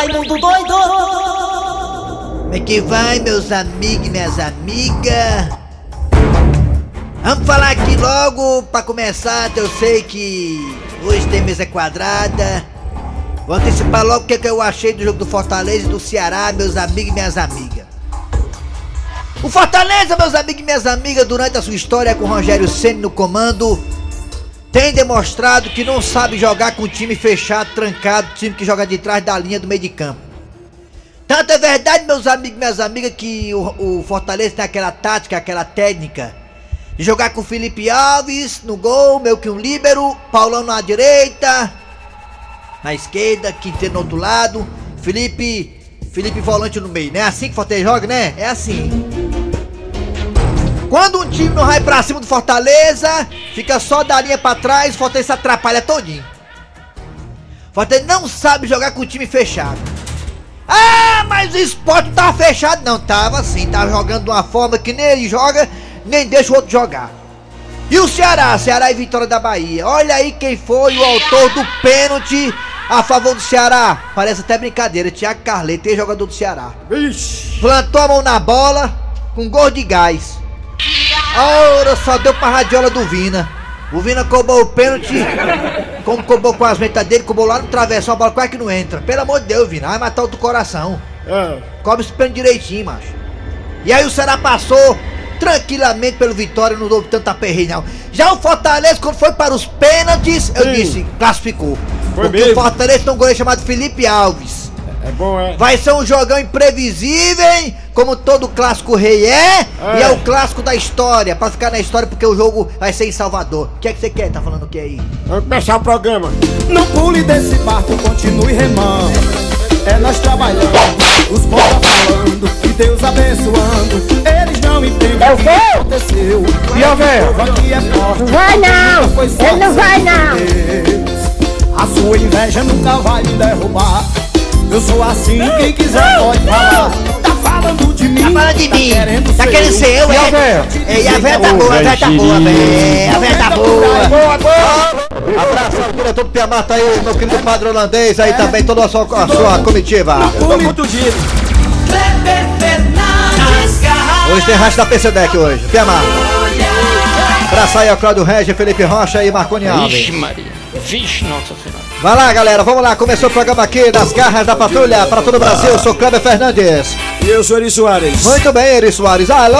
Raimundo doido! Como é que vai, meus amigos e minhas amigas? Vamos falar aqui logo pra começar, eu sei que hoje tem mesa quadrada. Vou antecipar logo o que, que eu achei do jogo do Fortaleza e do Ceará, meus amigos e minhas amigas. O Fortaleza, meus amigos e minhas amigas, durante a sua história com Rogério Ceni no comando, tem demonstrado que não sabe jogar com time fechado, trancado, time que joga de trás da linha do meio de campo. Tanto é verdade, meus amigos e minhas amigas, que o, o Fortaleza tem aquela tática, aquela técnica de jogar com Felipe Alves no gol, meio que um líbero, Paulão na direita, na esquerda, Quinteiro no outro lado, Felipe, Felipe volante no meio, né? É assim que o Fortaleza joga, né? É assim. Quando um time não vai pra cima do Fortaleza, fica só da linha pra trás, o Fortaleza atrapalha todinho. O Fortaleza não sabe jogar com o time fechado. Ah, mas o esporte tava fechado. Não, tava assim, tava jogando de uma forma que nem ele joga, nem deixa o outro jogar. E o Ceará, Ceará e Vitória da Bahia. Olha aí quem foi o autor do pênalti a favor do Ceará. Parece até brincadeira, Thiago Carleto, jogador do Ceará. Ixi. Plantou a mão na bola com gol de gás. Ora, só deu pra radiola do Vina. O Vina cobrou o pênalti, como cobrou com as metas dele, cobrou lá no travessão, a bola quase que não entra. Pelo amor de Deus, Vina, vai matar o do coração. É. Cobre esse pênalti direitinho, macho. E aí o Ceará passou tranquilamente pelo Vitória, não houve tanta perreio não. Já o Fortaleza, quando foi para os pênaltis, eu Sim. disse, classificou. Foi Porque mesmo? o Fortaleza tem um goleiro chamado Felipe Alves. É bom, é? Vai ser um jogão imprevisível, hein? Como todo clássico rei é, e é o clássico da história, pra ficar na história porque o jogo vai ser em Salvador. O que é que você quer? Tá falando o que aí? Vamos começar o programa. Não pule desse barco, continue remando. É nós trabalhando, os povos falando e Deus abençoando. Eles não entendem É o que aconteceu. E a véia? O povo aqui é forte. Vai não! Nunca foi Ele não vai não! A sua inveja nunca vai me derrubar. Eu sou assim, quem quiser pode falar. Tá falando de mim. Tá falando de mim? querendo Tá querendo ser eu, E a é? véia? Ei, a véia tá boa, a véia tá boa, véia. A véia tá boa. Boa, boa! Abraço ao diretor do Piamar, tá aí, meu querido padre holandês, aí também toda a sua, a sua comitiva. Muito dito. Kleber Fernandes. Hoje tem racha da PC Deck hoje, Piamar. Abraço aí ao Claudio Regis, Felipe Rocha e Marconi Alves. Vixe Maria. Vixe Nossa Senhora. Vai lá, galera, vamos lá. Começou o programa aqui das garras da patrulha para todo o Brasil. Eu sou Kleber Fernandes. E eu sou Eri Soares. Muito bem, Eri Soares. Alô,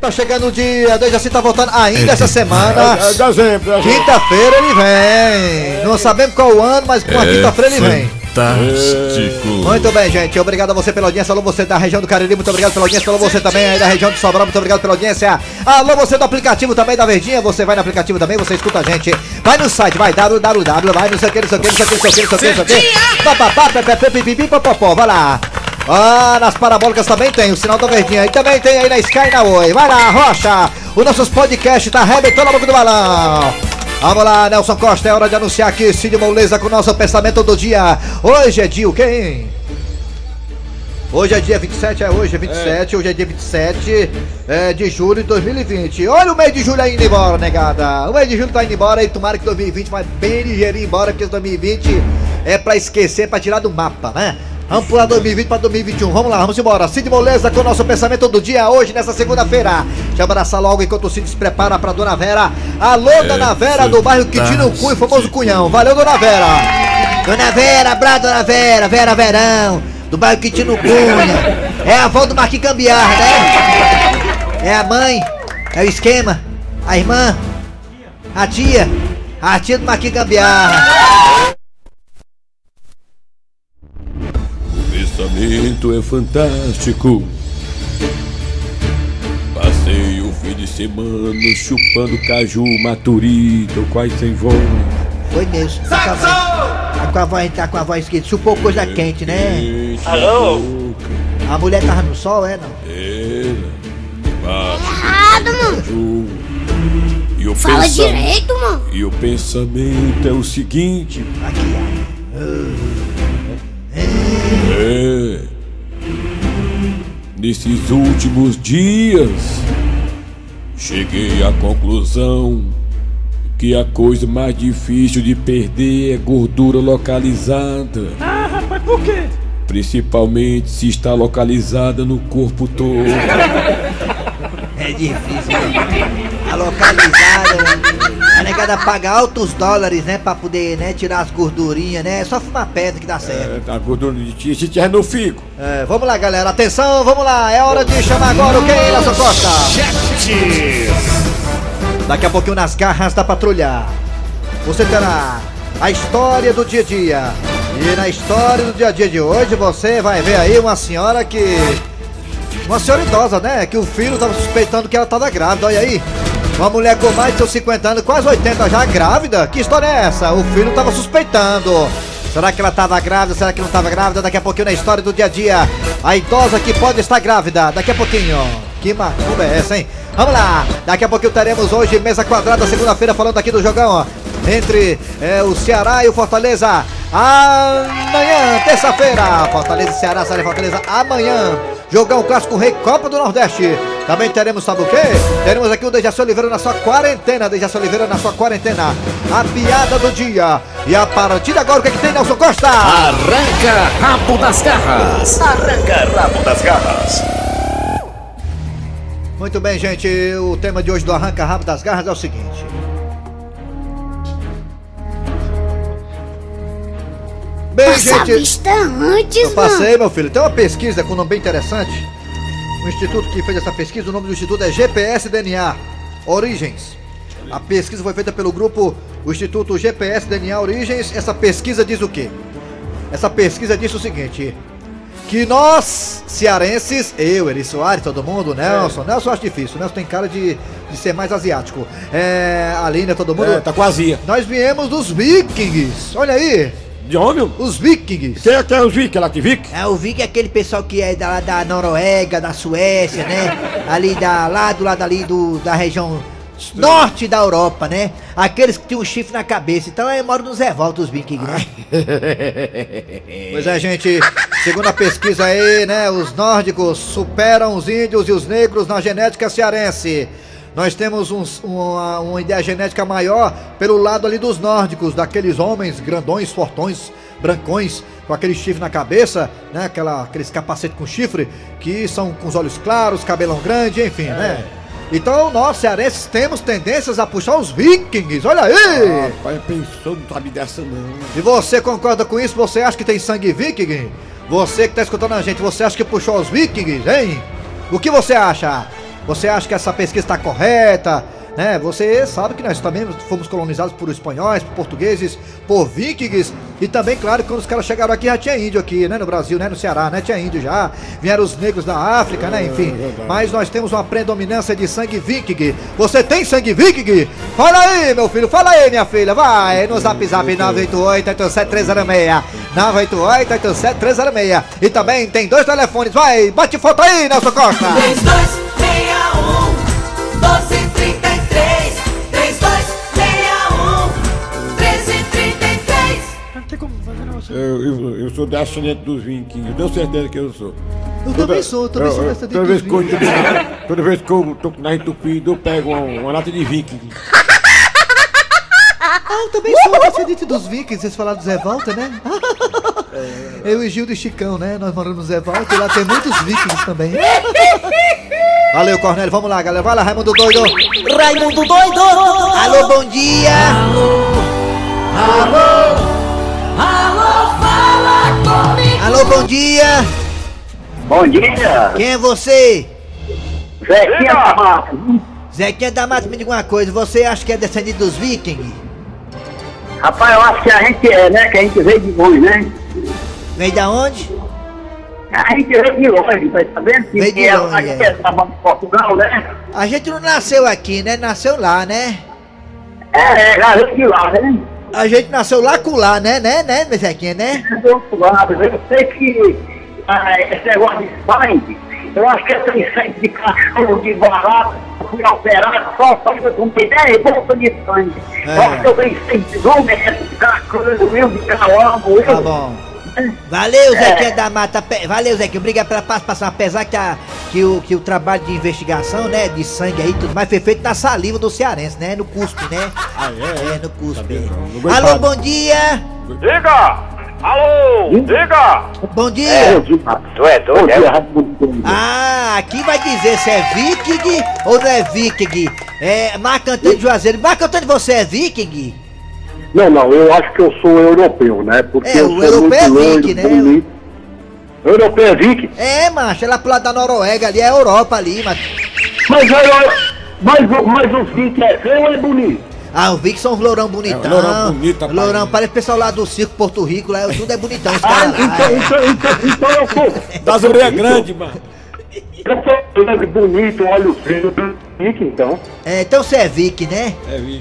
tá chegando o dia. Desde assim tá voltando ainda essa semana. É, dezembro, dezembro. Quinta-feira ele vem. Não sabemos qual o ano, mas com a quinta-feira ele vem. Fantástico. Muito bem, gente. Obrigado a você pela audiência. Alô, você da região do Cariri. Muito obrigado pela audiência. Alô, você também aí da região do Sobral. Muito obrigado pela audiência. Alô, você do aplicativo também da Verdinha. Você vai no aplicativo também, você escuta a gente. Vai no site, vai www, vai não sei o que, não sei o que, não sei o que, não sei o que, não sei o que, não sei o que. Papapá, pepepe, pipipi, popopó. Vai lá. Ah, nas parabólicas também tem o sinal da Verdinha. E também tem aí na Sky na Oi. Vai lá, Rocha. O nossos podcast tá arrebentando a boca do balão. Vamos lá, Nelson Costa, é hora de anunciar aqui Cid Moleza com o nosso pensamento do dia. Hoje é dia hein? Hoje é dia 27, é hoje é 27, hoje é dia 27 é, de julho de 2020. Olha o mês de julho aí indo embora, negada. O mês de julho tá indo embora e tomara que 2020 vai bem ligeirinho embora, porque esse 2020 é pra esquecer, pra tirar do mapa, né? Vamos pular 2020 para 2021. Vamos lá, vamos embora. Cid Moleza com o nosso pensamento do dia hoje, nessa segunda-feira. Deixa eu abraçar logo enquanto o Cid se prepara pra Dona Vera. Alô, Dona Vera, do bairro Quintino Cunha, famoso Cunhão. Valeu, Dona Vera. Dona Vera, abraço, Dona Vera, Vera Verão, do bairro Quintino Cunha. É a avó do Marquinhos Gambiarra, né? É a mãe, é o esquema, a irmã, a tia, a tia do Marquinhos Gambiarra. Pensamento é fantástico. Passei o fim de semana chupando caju maturito, quase sem voz. Foi mesmo. Tá com a voz, tá com a voz, tá com a voz que chupou coisa quente, né? Quente na boca. A mulher tava no sol, é não? Era. Baixo Errado, mano. E o Fala pensa- direito, mano. E o pensamento é o seguinte. Aqui, É. Nesses últimos dias, cheguei à conclusão que a coisa mais difícil de perder é gordura localizada. Ah, rapaz, O quê? Principalmente se está localizada no corpo todo. É difícil, né? A localizada, né? A negada paga altos dólares, né? Pra poder, né? Tirar as gordurinhas, né? É só fumar pedra que dá certo. É, tá gordura de ti, se tiver no fico. É, vamos lá, galera. Atenção, vamos lá. É hora de chamar agora o quem, Nelson Costa? Daqui a pouquinho nas garras da patrulha. Você terá a história do dia a dia. E na história do dia a dia de hoje você vai ver aí uma senhora que. Uma senhora idosa, né? Que o filho tava suspeitando que ela tava grávida, olha aí. Uma mulher com mais de seus 50 anos, quase 80 já grávida? Que história é essa? O filho tava suspeitando. Será que ela tava grávida? Será que não tava grávida? Daqui a pouquinho na história do dia a dia. A idosa que pode estar grávida. Daqui a pouquinho. Que macumba é essa, hein? Vamos lá. Daqui a pouquinho teremos hoje mesa quadrada, segunda-feira, falando aqui do jogão. Entre é, o Ceará e o Fortaleza. Amanhã, terça-feira. Fortaleza e Ceará, Ceará e Fortaleza. Amanhã. Jogão clássico Rei Copa do Nordeste. Também teremos, sabe o quê? Teremos aqui o Dejaci Oliveira na sua quarentena. Dejaci Oliveira na sua quarentena. A piada do dia. E a partir de agora, o que, é que tem, Nelson Costa? Arranca rabo das garras. Arranca rabo das garras. Muito bem, gente. O tema de hoje do Arranca Rabo das Garras é o seguinte. Bem, Passa a gente. vista antes, Eu mano. passei, meu filho. Tem uma pesquisa com um nome bem interessante. O instituto que fez essa pesquisa, o nome do instituto é GPS DNA Origens. A pesquisa foi feita pelo grupo, o Instituto GPS DNA Origens. Essa pesquisa diz o quê? Essa pesquisa diz o seguinte: que nós, cearenses, eu, Eri Soares, todo mundo, Nelson, Nelson eu acho difícil, Nelson tem cara de, de ser mais asiático. É, Aline, todo mundo. É, tá quase. Nós viemos dos vikings, olha aí, De homem? os vikings. Quem é que é os Vic? Lá que Vic? É, eu vi que aquele pessoal que é da, da Noruega, da Suécia, né? Ali da, lá do lado ali do, da região norte da Europa, né? Aqueles que tinham um chifre na cabeça. Então eu moro nos revoltos, os vikings, né? Pois é, gente, segundo a pesquisa aí, né, os nórdicos superam os índios e os negros na genética cearense. Nós temos uma, uma ideia genética maior pelo lado ali dos nórdicos, daqueles homens grandões, fortões, brancões, com aquele chifre na cabeça, né, aquela, aqueles capacete com chifre, que são com os olhos claros, cabelão grande, enfim, né? Então nós, cearenses, temos tendências a puxar os vikings, olha aí! Rapaz, pensou, não sabe dessa não. E você concorda com isso? Você acha que tem sangue viking? Você que tá escutando a gente, você acha que puxou os vikings, hein? O que você acha? Você acha que essa pesquisa está correta? Né? Você sabe que nós também fomos colonizados por espanhóis, por portugueses, por vikings. E também, claro, quando os caras chegaram aqui já tinha índio aqui, né? No Brasil, né? No Ceará, né? Tinha índio já. Vieram os negros da África, né? Enfim. Mas nós temos uma predominância de sangue viking. Você tem sangue viking? Fala aí, meu filho. Fala aí, minha filha. Vai no zap zap 988-87306. 988-87306. E também tem dois telefones. Vai, bate foto aí, Nelson Costa. 3261 1233 3261 1333 Eu, eu, eu sou descendente dos vikings, eu tenho certeza que eu sou. Eu também sou, eu também sou descendente toda vez que eu, Toda vez que eu tô na entupida, eu pego uma, uma lata de viking. Ah, eu também sou descendente dos vikings. Vocês falaram do Zé Walter, né? Eu e Gildo e Chicão, né? Nós moramos no Zé Walter e lá tem muitos vikings também. Valeu, Cornélio. Vamos lá, galera. Vai lá, Raimundo Doido. Raimundo doido Alô, bom dia! Alô, fala comigo Alô, bom dia! Bom dia, Quem é você? Zequinha da Mata. Zequinha da Mata, me diga uma coisa. Você acha que é descendente dos vikings? Rapaz, eu acho que a gente é, né? Que a gente veio de longe, né? Vem da onde? A gente veio de longe, tá sabendo? Que Veio de é- longe, A gente é. é da Banda de Portugal, né? A gente não nasceu aqui, né? Nasceu lá, né? É, é, já veio de lá, né? A gente nasceu lá com lá, né? Né, né, Zequinha, né? Outro lado, eu sei que ah, esse negócio de sangue, eu acho que tenho sangue de cachorro, de barato, fui operado, só sangue com 10 bolsas de sangue. Eu acho que eu tenho sangue de homem, de cachorro, eu de calango, Tá eu... bom. Valeu, Zequinha da Mata. Valeu, Zequinha. Obrigado pela participação. Apesar que, a, que, o, que o trabalho de investigação, né? De sangue aí, tudo mais foi feito na saliva do cearense, né? No cuspe, né? Ah, é? É, no cuspe. Não Alô, bom dia! Diga! Alô, diga! Bom dia! Tu é doido, é? Ah, aqui vai dizer se é viking ou não é viking. É Marco Antônio Juazeiro. Marco Antônio, você é viking? Não, não, eu acho que eu sou europeu, né? Porque É, eu o sou europeu muito é viking, né? bonito. Europeu é viking? É, macho, é lá pro lado da Noruega ali, é a Europa ali, mas... Mas, eu, mas, o- mas os viking é feio ou é bonito? Ah, os vikings são uns lourão bonitão. É, lourão bonito, rapaz. Lourão, parece o pessoal lá do circo Porto Rico, lá tudo é bonitão, os Ah, caras lá. então, então, então, então eu sou. Das orelhas grandes, mano. Eu sou grande, bonito, olho fino, viking, então. É, então você é viking, né?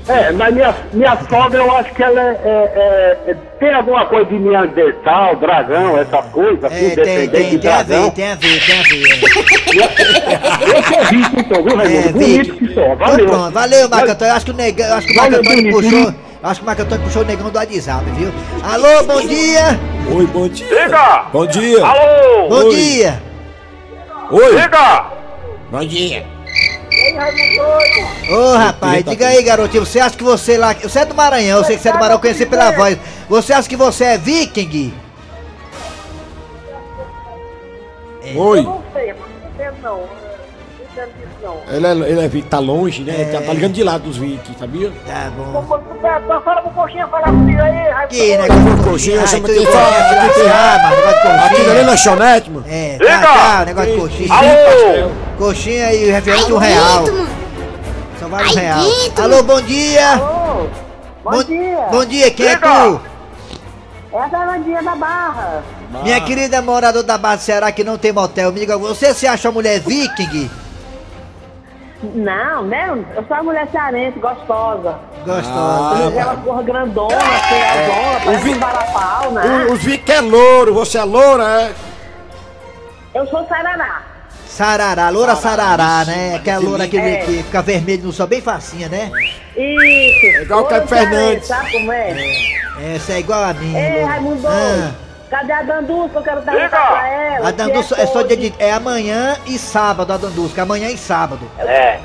É. É, mas minha, minha sogra, eu acho que ela é, é- é- tem alguma coisa de Neandertal, dragão, essas coisas, É, tudo tem, descendente tem, de tem a ver, dragão. tem a ver, tem a ver. Eu sou viking, então, viu, É, Raimundo? Bonito viking. que só, Então valeu. pronto, valeu, Marco Antônio. Eu acho que o negão, acho que o Marco Antônio bonito, puxou. bonito. Acho que o Marco Antônio puxou o negão do WhatsApp, viu? Alô, bom dia! Oi, bom dia. Diga! Bom dia. Alô! Bom Oi. dia! Oi. Diga! Bom dia. Ô rapaz, tá diga aí, garotinho, você acha que você lá. Você é do Maranhão, eu sei que você é do Maranhão, eu conheci pela voz. Você acha que você é viking? Oi. Não sei, mas não não. Disso. Ele, é, ele é, tá longe, né? Tá, tá ligando de lá dos vikings, sabia? Tá bom. Então fala pro coxinha falar comigo aí, Raimundo. Que negócio de Coxinha, coxinha, chama de- ia falar, aqui tem- mas negócio de Aqui não é coxinha. lanchonete, mano. É, tá, tá, negócio de coxinha. Alô! Coxinha e refrigerante um real. Só vale um real. Alô, bom dia! Ô, Bom, Bom, dia. bom dia, quem é tu? Essa é a Vandinha da Barra. Minha querida moradora da Barra do Ceará que não tem motel, me diga, você se acha uma mulher viking? Não, né? Eu sou uma mulher cearense, gostosa. Gostosa. Mas ela porra grandona, feiazona, parece vi- um barapau, né? O- Os vikings é louro, você é loura, é? Eu sou sarará. Sarará, loura sarará, né? Aquela loura que, É. que fica vermelho no sol, bem facinha, né? Isso. É igual o Caio Fernandes. Sabe como é? Essa é igual a minha. Ei, loura. Raimundo, Ah, cadê a Dandusca? Eu quero perguntar Diga! pra ela. a Dandusca se é só dia de, é amanhã e sábado a Dandusca, amanhã e sábado. É.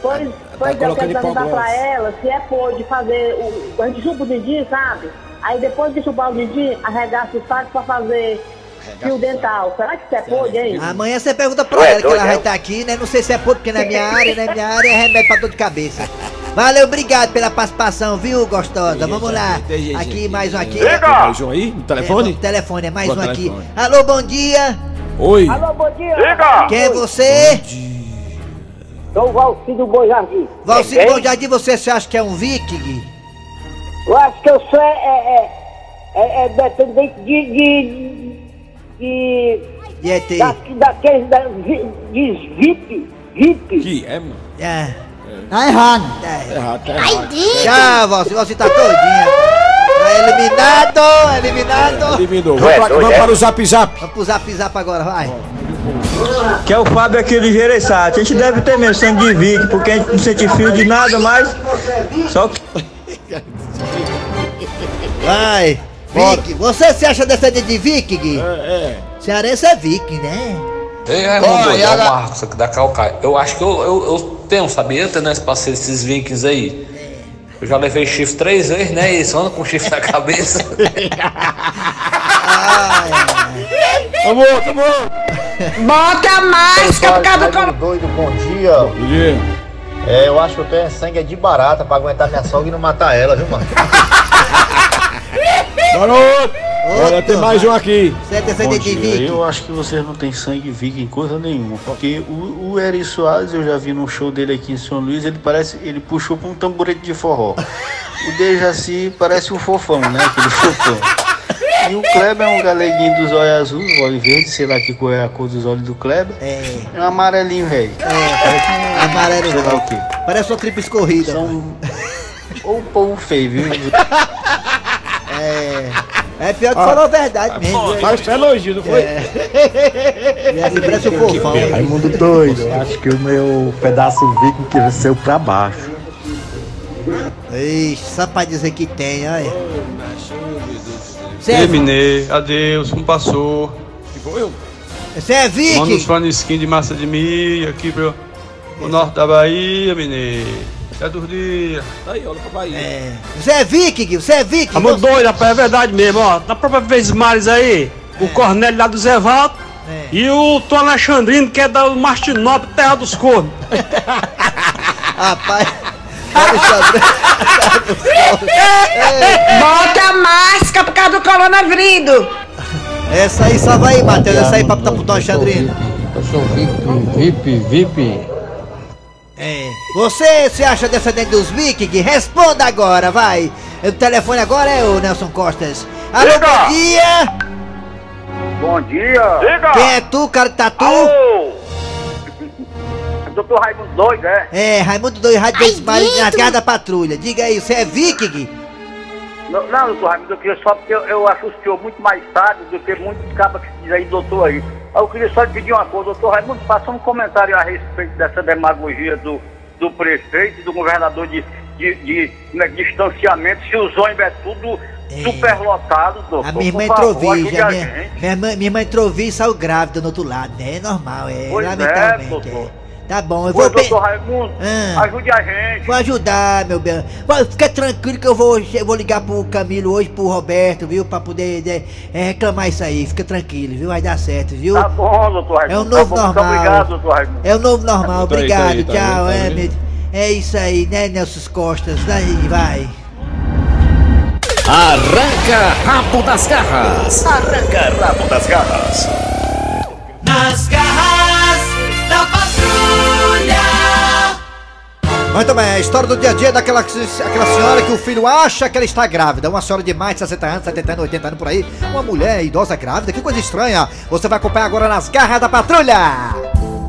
Pois, pois eu colocando quero perguntar pra ela se é pôde fazer o. A gente chupa o Didi, sabe? Aí depois de chupar o Didi, arregaça o saco pra fazer fio dental. Será que isso é pôde, hein? Amanhã você pergunta pra é ela que ela vai é? estar aqui, né? Não sei se é pouco, porque na minha área, na minha área é remédio pra dor de cabeça. Valeu, obrigado pela participação, viu, gostosa? Vamos lá. Aqui, mais um aqui. Mais um aí, no É, telefone? o telefone, é mais um aqui. Alô, bom dia. Oi. Alô, bom dia. Diga! Quem é você? Sou o Valci do Boi Jardim. Valcir quem? Bom Jardim, você se acha que é um viking? Eu acho que eu sou é, é, é, é dependente de. de. de. E ET? da, daqueles da, vi- de VIP. VIP. Que é, mano? É. Tá errado. É. Errado, tá errado. Tchau, Valcir, você tá todinha. Tá eliminado, eliminado. Eliminou. Tu Vamos, é pra- vamos é? para o zap zap. Vamos pro zap zap agora, vai. Que é o Fábio aqui de Gereissati. A gente deve ter mesmo sangue de Vic, porque a gente não sente fio de nada mais. Só que. Vai. Viking. Você se acha descendente de viking? É, é. Cearense é viking, né? Ei, Raimundo, é o Marcos aqui da Calcaia. Eu acho que eu, eu, eu tenho, sabia? Eu tenho esse parceiro desses vikings aí. Eu já levei chifre três vezes, né? E só anda com chifre na cabeça. Vamos, vamos. Bota mais, que é por causa do doido, bom dia. Bom dia. É, eu acho que eu tenho sangue é de barata pra aguentar minha sogra e não matar ela, viu, mano? Garoto. Olha, tem mais um aqui. Você é descendente de viking? Eu acho que vocês não tem sangue viking coisa nenhuma, porque o, o Eri Soares, eu já vi num show dele aqui em São Luís, ele parece, ele puxou pra um tamborete de forró. O Dejaci parece um fofão, né, aquele fofão. E o Kleber é um galeguinho dos olhos azuis, olho verde, sei lá que cor é a cor dos olhos do Kleber. É. É um amarelinho, velho. É, amarelo Sei lá velho. o quê. Parece uma tripa escorrida. São... Ou povo feio, viu? É. É pior que falou a verdade mesmo. Faz fé elogio, não foi? É assim, parece um fofão. Raimundo doido, acho que o meu pedaço viking cresceu pra baixo. Ixi, só pra dizer que tem, olha. É, Terminei, adeus, um passou. você é Manda viking? uns panisquinhos de massa de milho aqui pro, pro norte da Bahia, menino. É dos dias. Aí, olha pra Bahia. É. Você é viking, você é viking. Tamo você- doido, rapaz, é verdade mesmo, ó. Na própria vez Mares aí, o Cornélio lá do Zé Valdo e o Tom Alexandrino, que é da Martinópolis, terra dos cornos. Rapaz. Bota a máscara por causa do coronavírus. Essa aí salva aí, Matheus. Essa aí pra botar pro Tom Alexandrino. Eu sou VIP, VIP, VIP. É. Você se acha descendente dos vikings? Responda agora, vai. O telefone agora é o Nelson Costas. Alô, Diga. bom dia. Bom dia. Diga. Quem é tu, cara de tatu? Alô. Doutor Raimundo doido, é? É, Raimundo Dois Rádio Vezes Marinho na Guerra da Patrulha. Diga aí, você é viking? Não, não, doutor Raimundo, eu queria só porque eu, eu acho o senhor muito mais sábio do que muitos cabas que diz aí, doutor aí. Eu queria só lhe pedir uma coisa, doutor Raimundo, faça um comentário a respeito dessa demagogia do, do prefeito e do governador de, de, de, né, distanciamento, se os ônibus é tudo superlotado, doutor. A minha irmã virgem, a a minha, minha, irmã, minha irmã e saiu grávida do outro lado, né? É normal, é, Pois é, lamentavelmente. doutor. é. Tá bom, eu vou... pe- doutor Raimundo, Ah. ajude a gente. Vou ajudar, meu bem. Fica tranquilo que eu vou, eu vou ligar pro Camilo hoje, pro Roberto, viu? Pra poder né, é, reclamar isso aí. Fica tranquilo, viu? Vai dar certo, viu? Tá bom, doutor Raimundo. É o tá novo muito normal. obrigado, doutor Raimundo. É o novo normal, Tá aí, obrigado, tá aí, tá tchau. aí, tá é, aí. meu- é isso aí, né, Nelson Costas? Daí, vai. Arranca rabo das garras. Arranca rabo das garras. Nas garras Muito bem, a história do dia a dia daquela aquela senhora que o filho acha que ela está grávida. Uma senhora de mais de 60 anos, 70 anos, 80 anos por aí. Uma mulher idosa grávida, que coisa estranha. Você vai acompanhar agora nas garras da patrulha.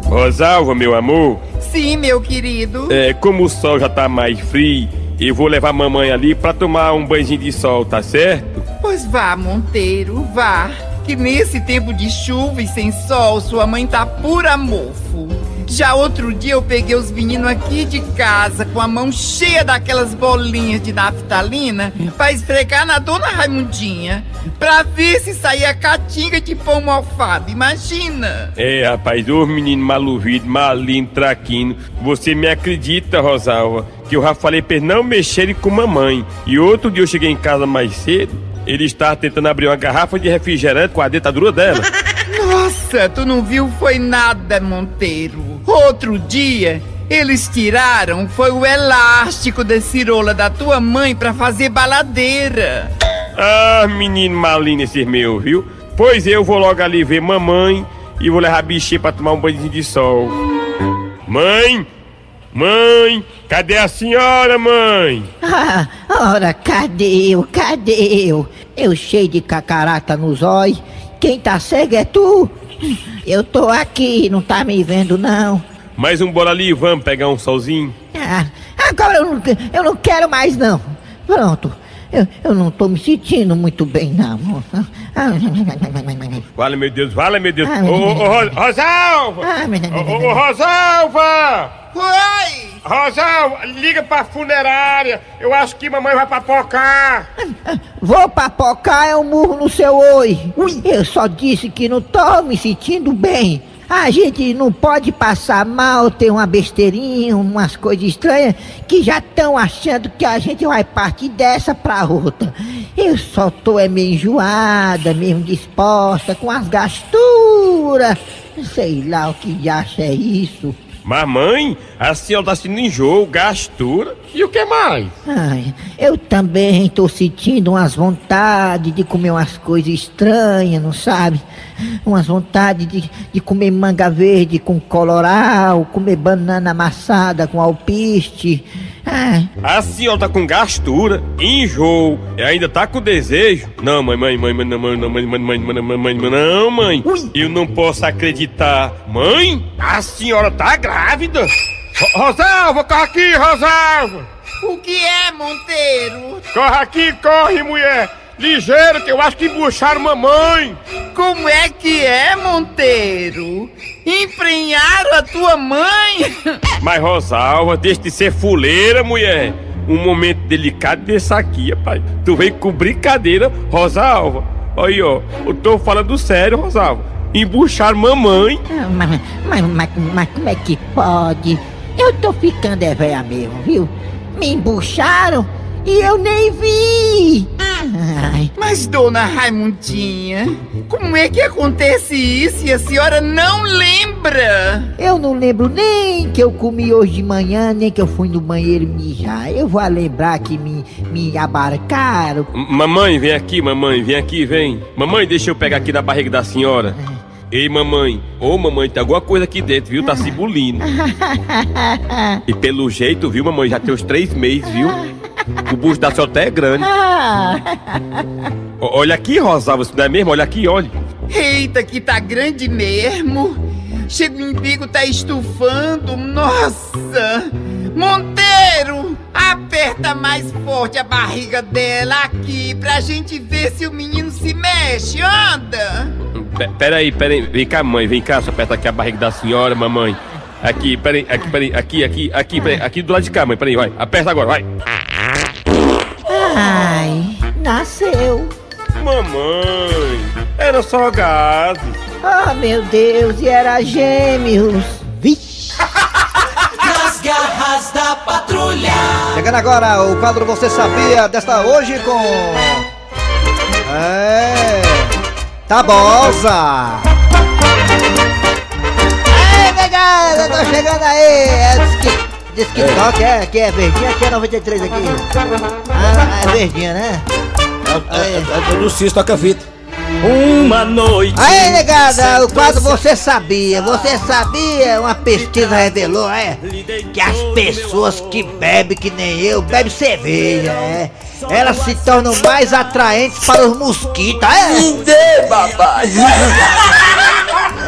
Rosalva, meu amor, Sim, meu querido. é, como o sol já tá mais frio, eu vou levar a mamãe ali pra tomar um banhozinho de sol, tá certo? Pois vá, Monteiro, vá. Que nesse tempo de chuva e sem sol, sua mãe tá pura mofo. Já outro dia eu peguei os meninos aqui de casa com a mão cheia daquelas bolinhas de naftalina pra esfregar na dona Raimundinha, pra ver se saía catinga de pão mofado. Imagina! É, rapaz, ô menino maluvido, malinho, traquino. Você me acredita, Rosalva, que eu já falei pra eles não mexerem com mamãe. E outro dia eu cheguei em casa mais cedo, ele estava tentando abrir uma garrafa de refrigerante com a dentadura dela. Nossa, tu não viu foi nada, Monteiro. Outro dia, eles tiraram foi o elástico da cirola da tua mãe pra fazer baladeira. Ah, menino malinho esse meu, viu? Pois eu vou logo ali ver mamãe e vou levar a bichinha pra tomar um banhozinho de sol. Mãe! Mãe! Cadê a senhora, mãe? Ah, ora, cadê eu? Cadê eu? Eu cheio de cacarata nos olhos. Quem tá cego é tu? Eu tô aqui, não tá me vendo não. Mais um bora ali, vamos pegar um solzinho. Ah, agora eu não, eu não quero mais não. Pronto, eu, eu não tô me sentindo muito bem não. Vale, meu Deus, vale, meu Deus. Ô, ô, ô, Ro- Rosalva! Ô, Rosalva! Oi! Rosalva, liga pra funerária. Eu acho que mamãe vai papocar. Vou papocar é um murro no seu oi. Eu só disse que não tô me sentindo bem. A gente não pode passar mal, ter uma besteirinha, umas coisas estranhas, que já estão achando que a gente vai partir dessa pra outra. Eu só tô é meio enjoada, mesmo disposta, com as gasturas. Sei lá o que acha é isso. Mas, mãe, a senhora tá sentindo enjoo, gastura. E o que mais? Ai, eu também tô sentindo umas vontades de comer umas coisas estranhas, não sabe? Umas vontades de, de comer manga verde com coloral, comer banana amassada com alpiste. Ai, A senhora tá com gastura, enjoo, e ainda tá com desejo? Não, mãe, mãe, mãe, mãe, não, mãe, não, mãe, mãe, mãe, mãe, mãe, mãe, mãe, não, mãe. Eu não posso acreditar. Mãe, a senhora tá grávida? Ro- Rosalva, corre aqui, Rosalva! O que é, Monteiro? Corre aqui, corre, mulher! Ligeiro, que eu acho que embucharam mamãe! Como é que é, Monteiro? Emprenharam a tua mãe? Mas Rosalva, deixa de ser fuleira, mulher! Um momento delicado desse aqui, pai. Tu veio com brincadeira, Rosalva. Aí, ó, eu tô falando sério, Rosalva. Embucharam mamãe. mas, mas, mas, mas como é que pode? Eu tô ficando é véia mesmo, viu? Me embucharam e eu nem vi. Mas, dona Raimundinha, como é que acontece isso e a senhora não lembra? Eu não lembro nem que eu comi hoje de manhã, nem que eu fui no banheiro mijar. Eu vou lembrar que me, me abarcaram. M- Mamãe, vem aqui, mamãe, vem aqui, vem. Mamãe, deixa eu pegar aqui da barriga da senhora. Ei, mamãe. Ô, mamãe, tem alguma coisa aqui dentro, viu? Tá se bulindo. E pelo jeito, viu, mamãe, já tem uns três meses, viu? O bucho da senhora até é grande. O- Olha aqui, Rosalva, isso não é mesmo? Olha aqui, olha. Eita, que tá grande mesmo. Chega o umbigo, tá estufando. Nossa! Monteiro, aperta mais forte a barriga dela aqui pra gente ver se o menino se mexe. Anda! Pe- Peraí, peraí. Vem cá, mãe, vem cá. Só aperta aqui a barriga da senhora, mamãe. Aqui, peraí, aqui, peraí, aqui, aqui, aqui, peraí, aqui do lado de cá, mãe, peraí, vai. Aperta agora, vai. Ai, nasceu. Mamãe, era só gases. Ah, meu Deus, e era gêmeos. Vixe. Nas garras da patrulha. Chegando agora o quadro Você Sabia desta hoje com. É. Tabosa! Ei, negada, tô chegando aí. É disque, disque toque, é, aqui é verdinha, aqui é 93 aqui. Ah, é verdinha, né? É do Cis toca fita. Uma noite. Aí, negada, o quadro Você Sabia. Você sabia? Uma pesquisa revelou, é? Que as pessoas que bebem que nem eu, bebem cerveja, é? Elas se tornam mais atraentes para os mosquitos, é?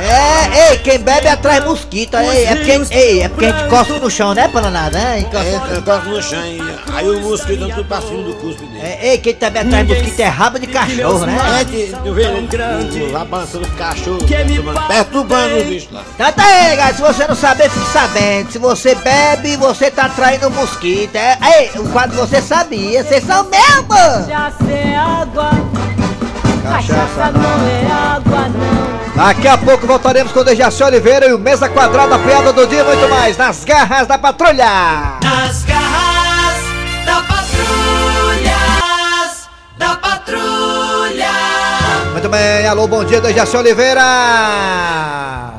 É, ei, quem bebe atrai mosquito, ei, é porque, ei, é porque a gente cospe no chão, né, Pananada? Né? É, eu gosto no chão. e Aí o mosquito tudo pra cima do cuspe dele. É, ei, quem também atrai mosquito é rabo de cachorro, né? É, de- eu vejo ele lá balançando o cachorro, perturbando- perturbando o bicho lá. Tá, tá aí, galera, se você não saber, fique sabendo. Se você bebe, você tá atraindo mosquito. É, ei, o quadro você sabia, vocês são mesmo! Cachaça é água, cachaça não é água não. Daqui a pouco voltaremos com o Dejaci Oliveira e o Mesa Quadrada, a piada do dia e muito mais nas garras da patrulha! Nas garras da patrulha. Da patrulha. Muito bem, alô, bom dia, Dejaci Oliveira!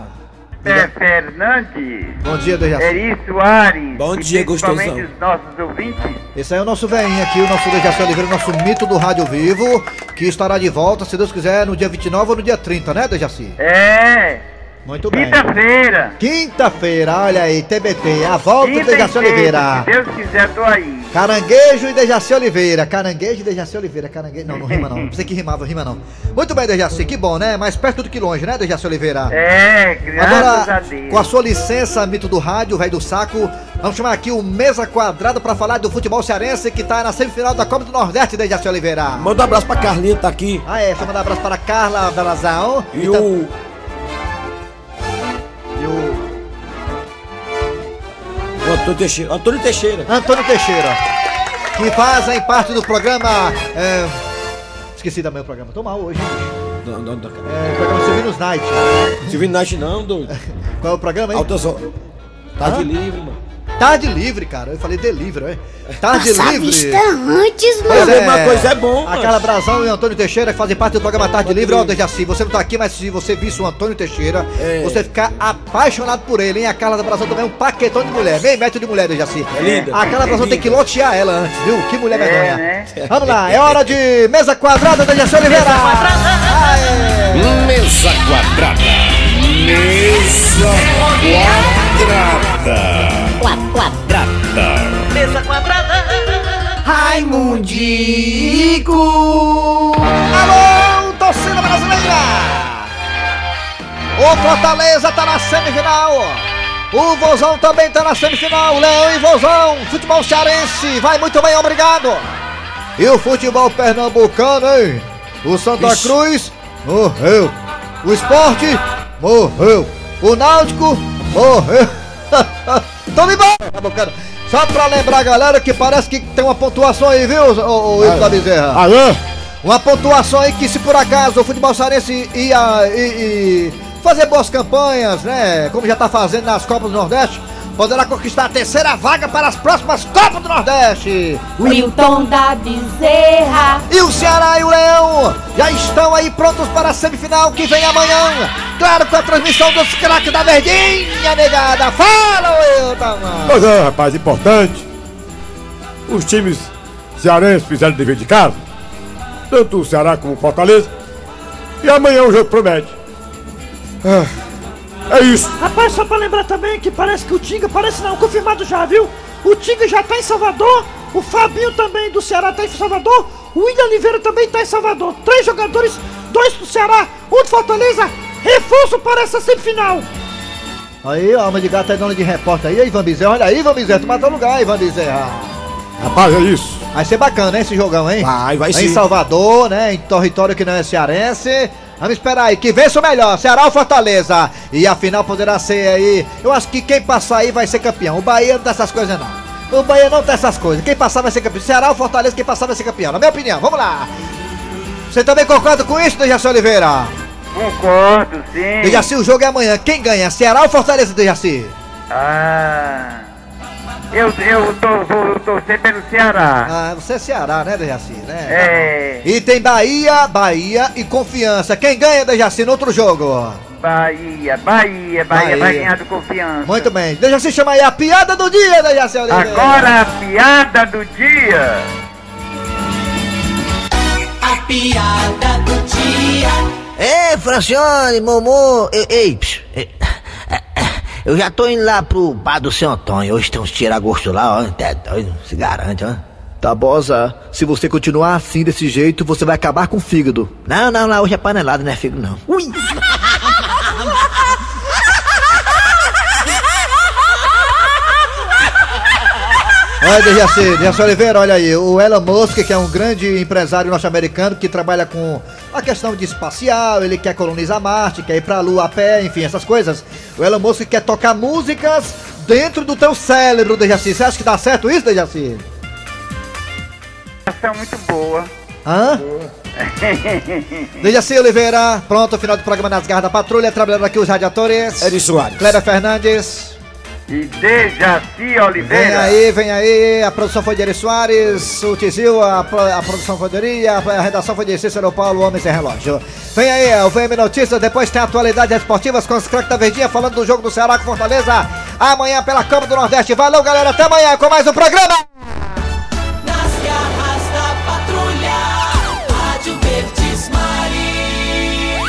Fernandes. Bom dia, Dejaci. Eri Soares. Bom dia, principalmente gostosão. os nossos ouvintes. Esse aí é o nosso velhinho aqui, o nosso Dejaci Oliveira, o nosso mito do Rádio Vivo, que estará de volta, se Deus quiser, no dia 29 ou no dia 30, né, Dejaci? É. Muito bem. Quinta-feira. Quinta-feira, olha aí, TBT, a volta do Dejaci Oliveira. Se Deus quiser, tô aí. Caranguejo e Dejaci Oliveira. Caranguejo e Dejaci Oliveira. Caranguejo. Não, não rima não. Não pensei que rimava, rima não. Muito bem, Dejaci, que bom, né? Mais perto do que longe, né, Dejaci Oliveira? É, graças a Agora, Deus. com a sua licença, mito do rádio, velho do saco, vamos chamar aqui o Mesa Quadrada pra falar do futebol cearense que tá na semifinal da Copa do Nordeste, Dejaci Oliveira. Manda um abraço pra Carlinha, tá aqui. Ah, é, deixa eu mandar um abraço para a Carla Belazão. E o. E Antônio Teixeira. Antônio Teixeira. Antônio Teixeira, que fazem parte do programa. é, Esqueci também o programa. Tô mal hoje, bicho? Não, não, não. É, o programa Silvinos Night. Silvino Night não, doido. Qual é o programa aí? Altas horas. Tá de livre, mano. Tarde livre, cara. Eu falei delivery, é? Tarde Nossa, livre. vista antes, Pois mano. Uma coisa é bom, A. Carla Brazão e o Antônio Teixeira que fazem parte do programa Tarde Livre. Ó, Dejaci, você não tá aqui, mas se você visse o Antônio Teixeira, É. você ficar apaixonado por ele, hein? A Carla Brazão também é um paquetão de mulher, meio metro de mulher, Dejaci. É linda. A Carla É Brazão tem que lotear ela antes, viu? Que mulher É, medonha. né? Vamos lá, é hora de mesa quadrada, Dejaci Oliveira. Mesa quadrada. Mesa quadrada. Quadrada. Mesa quadrada. Raimundico. Alô, torcida brasileira! O Fortaleza tá na semifinal. O Vozão também tá na semifinal. Leão e Vozão. Futebol cearense. Vai muito bem, obrigado. E o futebol pernambucano, hein? O Santa Ixi. Cruz morreu. O esporte morreu. O Náutico morreu. Embora, pernambucano. Só pra lembrar, galera, que parece que tem uma pontuação aí, viu, ô, Ito da Bezerra? Alô? Uma pontuação aí que se por acaso o futebol cearense ia e, e fazer boas campanhas, né? Como já tá fazendo nas Copas do Nordeste, poderá conquistar a terceira vaga para as próximas Copas do Nordeste. Wilton da Bezerra. E o Ceará e o Leão já estão aí prontos para a semifinal que vem amanhã. Claro, com a transmissão dos craques da Verdinha, negada. Fala, Wilton! Pois é, rapaz, importante. Os times cearenses fizeram o dever de casa. Tanto o Ceará como o Fortaleza. E amanhã o jogo promete. Ah, é isso. Rapaz, só pra lembrar também que parece que o Tinga, parece não, confirmado já, viu? O Tinga já tá em Salvador, o Fabinho também do Ceará tá em Salvador, o William Oliveira também tá em Salvador. Três jogadores, dois do Ceará, um do Fortaleza, reforço para essa semifinal. Aí, a alma de gato é dona de repórter aí, Ivan Bezerra. Olha aí, Ivan Bezerra, tu matou lugar, Ivan Bezerra. Rapaz, é isso. Vai ser bacana, hein, esse jogão, hein? Vai, vai Em sim. Salvador, né? Em território que não é cearense. Vamos esperar aí, que vença o melhor, Ceará ou Fortaleza. E a final poderá ser aí. Eu acho que quem passar aí vai ser campeão. O Bahia não tem essas coisas, não. O Bahia não tem essas coisas. Quem passar vai ser campeão. Ceará ou Fortaleza, quem passar vai ser campeão. Na minha opinião, vamos lá. Você também concorda com isso, Dejaci Oliveira? Concordo, sim. Dejaci, o jogo é amanhã. Quem ganha? Ceará ou Fortaleza, Dejaci? Ah. Eu, eu tô, vou torcer pelo Ceará. Ah, você é Ceará, né, Dejaci? Né? É. E tem Bahia, Bahia e Confiança. Quem ganha, Dejaci, no outro jogo? Bahia, Bahia, Bahia, Bahia. vai ganhar do confiança. Muito bem. Dejaci chama aí a piada do dia, Dejaci. Agora a piada do dia. A piada do dia. Ei, Francione, Momô, ei, ei, é, é, eu já tô indo lá pro bar do seu Antônio. Hoje tem uns tira-gosto lá, ó. Até doido, se garante, ó. Tabosa, se você continuar assim desse jeito, você vai acabar com o fígado. Não, não, lá hoje é panelada, não é figo, não. Ui! Olha, Dejaci, Dejaci Oliveira, olha aí, o Elon Musk, que é um grande empresário norte-americano que trabalha com a questão de espacial, ele quer colonizar Marte, quer ir pra Lua a pé, enfim, essas coisas. O Elon Musk quer tocar músicas dentro do teu cérebro, Dejaci. Você acha que dá certo isso, Dejaci? Essa é muito boa. Hã? Dejaci Oliveira, pronto, final do programa Nas Garras da Patrulha, trabalhando aqui os radiadores. Eri Soares. Cléber Fernandes. E Dejaci Vem Oliveira. aí, vem aí, a produção foi de Eri Soares, o Tizil, a, a produção foi de Eri, a, a redação foi de Cícero Paulo, Homem Sem Relógio. Vem aí, o VM Notícias, depois tem atualidades esportivas com os craques da Verdinha, falando do jogo do Ceará com Fortaleza, amanhã pela Copa do Nordeste. Valeu, galera, até amanhã com mais um programa!